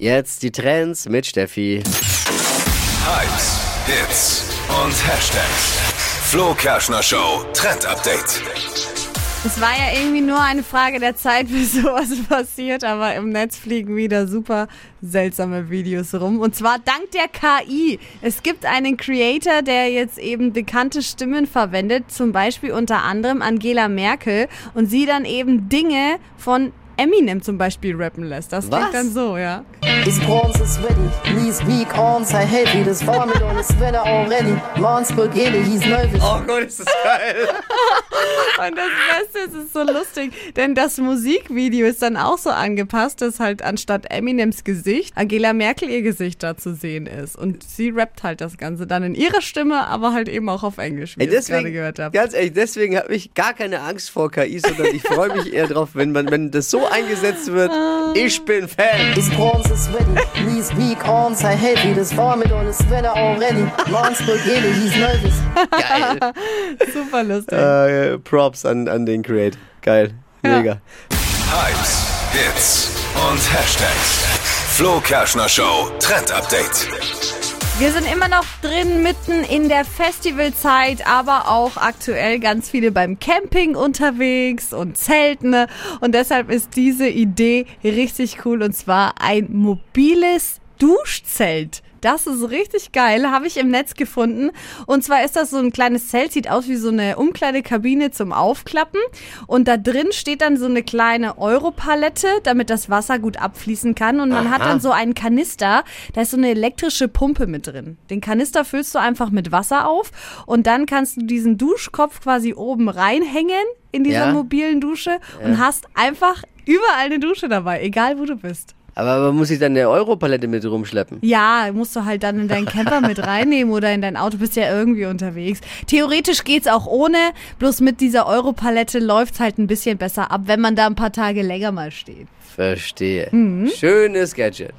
Jetzt die Trends mit Steffi. Hypes, Hits und Hashtags. Flo Kerschner Show Trend Update. Es war ja irgendwie nur eine Frage der Zeit, bis sowas passiert, aber im Netz fliegen wieder super seltsame Videos rum. Und zwar dank der KI. Es gibt einen Creator, der jetzt eben bekannte Stimmen verwendet, zum Beispiel unter anderem Angela Merkel, und sie dann eben Dinge von Eminem zum Beispiel rappen lässt. Das klingt Was? dann so, ja. His bronze is ready, knees weak, arms are heavy. This vomit on his sweater already. Mom's spaghetti, he's nervous. Oh Gott, ist das geil. Und das Beste ist, es ist so lustig, denn das Musikvideo ist dann auch so angepasst, dass halt anstatt Eminems Gesicht Angela Merkel ihr Gesicht da zu sehen ist. Und sie rappt halt das Ganze dann in ihrer Stimme, aber halt eben auch auf Englisch, wie Ey, ihr es gerade deswegen, gehört habt. ganz ehrlich, deswegen habe ich gar keine Angst vor KI, sondern ich freue mich eher drauf, wenn man, wenn das so eingesetzt wird. Ich bin Fan. His bronze is ready, knees weak, arms are heavy. This vomit on his sweater already. Mom's spaghetti, he's nervous. Geil. Super lustig. äh, Props an, an den Create. Geil. Mega. Hypes, Hits und Hashtags. Flo Kerschner Show Trend Update. Wir sind immer noch drin, mitten in der Festivalzeit, aber auch aktuell ganz viele beim Camping unterwegs und Zelten. Und deshalb ist diese Idee richtig cool und zwar ein mobiles Duschzelt. Das ist richtig geil, habe ich im Netz gefunden. Und zwar ist das so ein kleines Zelt, sieht aus wie so eine Umkleidekabine zum Aufklappen. Und da drin steht dann so eine kleine Europalette, damit das Wasser gut abfließen kann. Und man hat Aha. dann so einen Kanister, da ist so eine elektrische Pumpe mit drin. Den Kanister füllst du einfach mit Wasser auf und dann kannst du diesen Duschkopf quasi oben reinhängen in dieser Ja. mobilen Dusche und hast einfach überall eine Dusche dabei, egal wo du bist. Aber man muss sich dann eine Europalette mit rumschleppen. Ja, musst du halt dann in deinen Camper mit reinnehmen oder in dein Auto, bist ja irgendwie unterwegs. Theoretisch geht's auch ohne, bloß mit dieser Europalette läuft's halt ein bisschen besser ab, wenn man da ein paar Tage länger mal steht. Verstehe. Schönes Gadget.